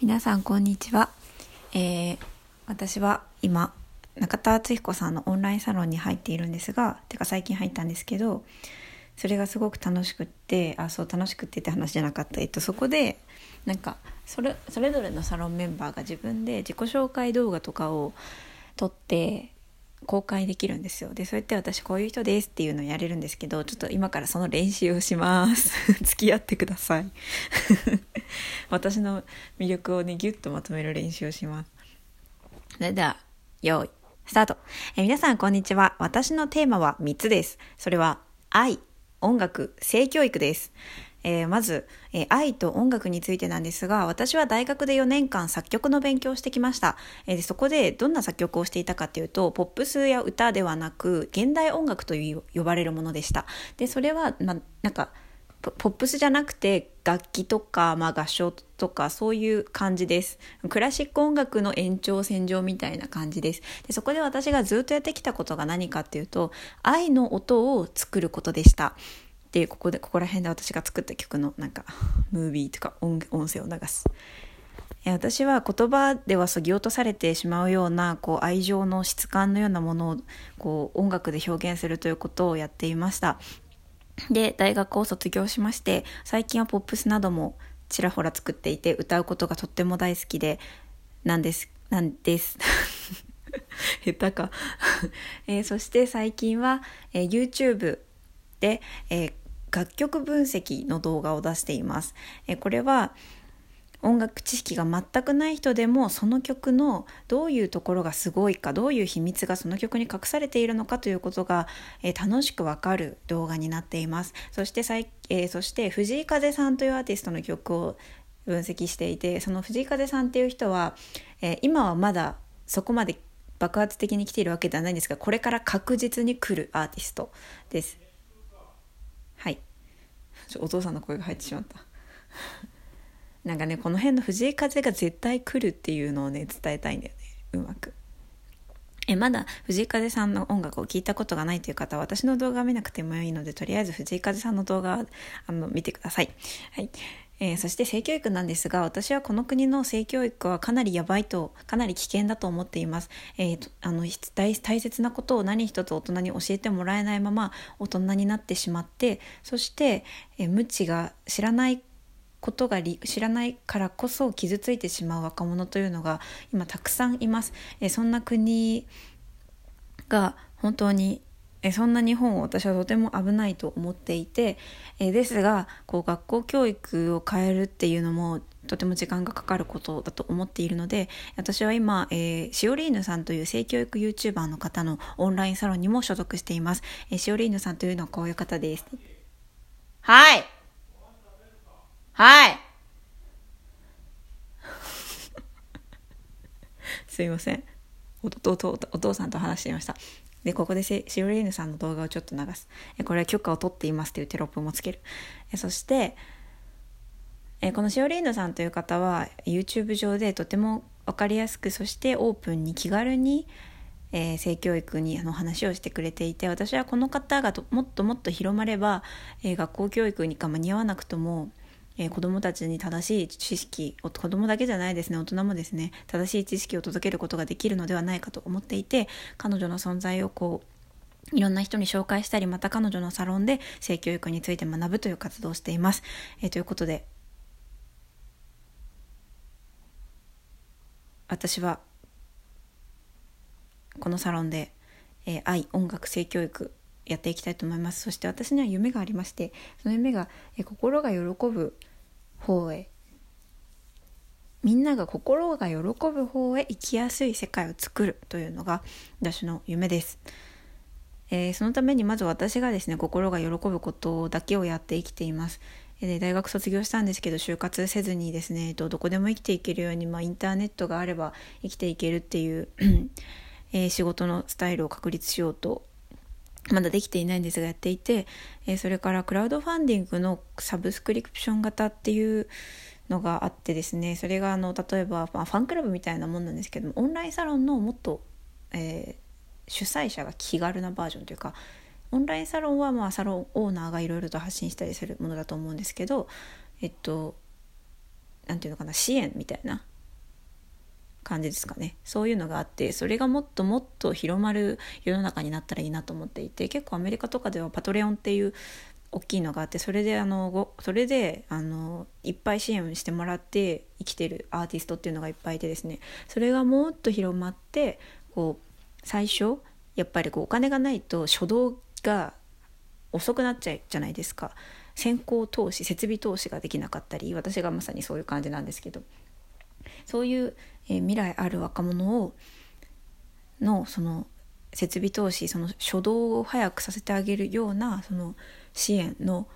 皆さんこんにちは、えー、私は今中田敦彦さんのオンラインサロンに入っているんですがてか最近入ったんですけどそれがすごく楽しくってあそう楽しくってって話じゃなかった、えっと、そこでなんかそれそれぞれのサロンメンバーが自分で自己紹介動画とかを撮って公開できるんですよ。でそうやって私こういう人ですっていうのをやれるんですけどちょっと今からその練習をします。付き合ってください。私の魅力をねギュッとまとめる練習をします。それでは用意スタート。え皆さんこんにちは。私のテーマは3つです。それは愛音楽性教育です。えー、まず、えー、愛と音楽についてなんですが私は大学で4年間作曲の勉強をしてきました、えー、そこでどんな作曲をしていたかっていうとポップスや歌ではなく現代音楽という呼ばれるものでした。でそれは、ま、なんかポップスじゃなくて楽器とか、まあ、合唱とかそういう感じです。クラシック音楽の延長線上みたいな感じです。でそこで私がずっとやってきたことが何かっていうと愛の音を作ることでした。っていうここでここら辺で私が作った曲のなんかムービーとか音声を流す。私は言葉ではそぎ落とされてしまうようなこう愛情の質感のようなものをこう音楽で表現するということをやっていました。で大学を卒業しまして最近はポップスなどもちらほら作っていて歌うことがとっても大好きでなんですなんです。下手か。えー、そして最近は、えー、YouTube で、えー、楽曲分析の動画を出しています。えこれは音楽知識が全くない人でもその曲のどういうところがすごいかどういう秘密がその曲に隠されているのかということが、え、楽しくわかる動画になっていますそしてさい、えー、そして藤井風さんというアーティストの曲を分析していてその藤井風さんっていう人は、えー、今はまだそこまで爆発的に来ているわけではないんですがこれから確実に来るアーティストですお父さんの声が入ってしまった。なんかねこの辺の藤井風が絶対来るっていうのをね伝えたいんだよね。うまく。えまだ藤井風さんの音楽を聴いたことがないという方は私の動画を見なくてもいいのでとりあえず藤井風さんの動画あの見てください、はい。えー、そして性教育なんですが私はこの国の性教育はかなりやばいとかなり危険だと思っています、えー、あの大切なことを何一つ大人に教えてもらえないまま大人になってしまってそして、えー、無知が知らないことが知らないからこそ傷ついてしまう若者というのが今たくさんいます。えそんな国が本当にえそんな日本を私はとても危ないと思っていてえですがこう学校教育を変えるっていうのもとても時間がかかることだと思っているので私は今、えー、シオリーヌさんという性教育 YouTuber の方のオンラインサロンにも所属しています、えー、シオリーヌさんというのはこういう方です。はい。はい。すいません。お父さんと話していましたでここでシオリーヌさんの動画をちょっと流す。これは許可を取っていますというテロップもつける。そしてこのシオリーヌさんという方は YouTube 上でとても分かりやすくそしてオープンに気軽にえー、性教育にあの話をしてくれていて私はこの方がもっともっと広まれば、えー、学校教育にか間に合わなくともえー、子どもたちに正しい知識子どもだけじゃないですね大人もですね正しい知識を届けることができるのではないかと思っていて彼女の存在をこういろんな人に紹介したりまた彼女のサロンで性教育について学ぶという活動をしています。えー、ということで私はこのサロンで、えー、愛音楽性教育やっていきたいと思いますそして私には夢がありましてその夢が、えー、心が喜ぶ方へみんなが心が喜ぶ方へ生きやすい世界を作るというのが私の夢です。えー、そのためにまず私がですね心が喜ぶことだけをやって生きています。で大学卒業したんですけど就活せずにですねどこでも生きていけるように、まあ、インターネットがあれば生きていけるっていう え、仕事のスタイルを確立しようとまだできていないんですがやっていて、えー、それからクラウドファンディングのサブスクリプション型っていうのがあってですねそれがあの例えば、まあ、ファンクラブみたいなもんなんですけどもオンラインサロンのもっと、えー、主催者が気軽なバージョンというかオンラインサロンはまあサロンオーナーがいろいろと発信したりするものだと思うんですけどえっと何て言うのかな支援みたいな感じですかね。そういうのがあってそれがもっともっと広まる世の中になったらいいなと思っていて結構アメリカとかではパトレオンっていう大きいのがあってそれであのそれであのいっぱい支援してもらって生きてるアーティストっていうのがいっぱいいてですね。それがもっと広まってこう最初やっぱりこうお金がないと初動が遅くなっちゃうじゃないですか。先行投資設備投資ができなかったり私がまさにそういう感じなんですけど。そういう、えー、未来ある若者をのその設備投資その初動を早くさせてあげるようなその支援の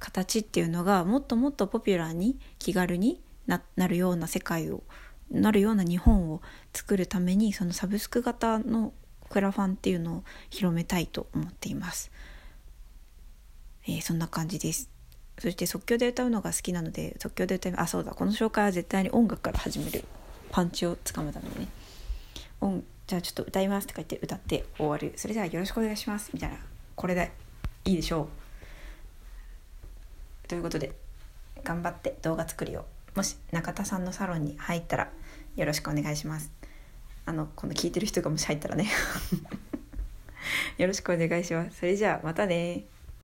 形っていうのがもっともっとポピュラーに気軽になるような世界をなるような日本を作るためにそのサブスク型のクラファンっていうのを広めたいと思っています。えー、そんな感じです。そして即興で歌うのが好きなので即興で歌いあそうだ。この紹介は絶対に音楽から始める。パンチをつかむためにね。音じゃあちょっと歌いますとか言って歌って終わる。それじゃあよろしくお願いします。みたいな。これでいいでしょう。ということで頑張って動画作るよもし中田さんのサロンに入ったらよろしくお願いします。あのこの聞いてる人がもし入ったらね。よろしくお願いします。それじゃあまたね。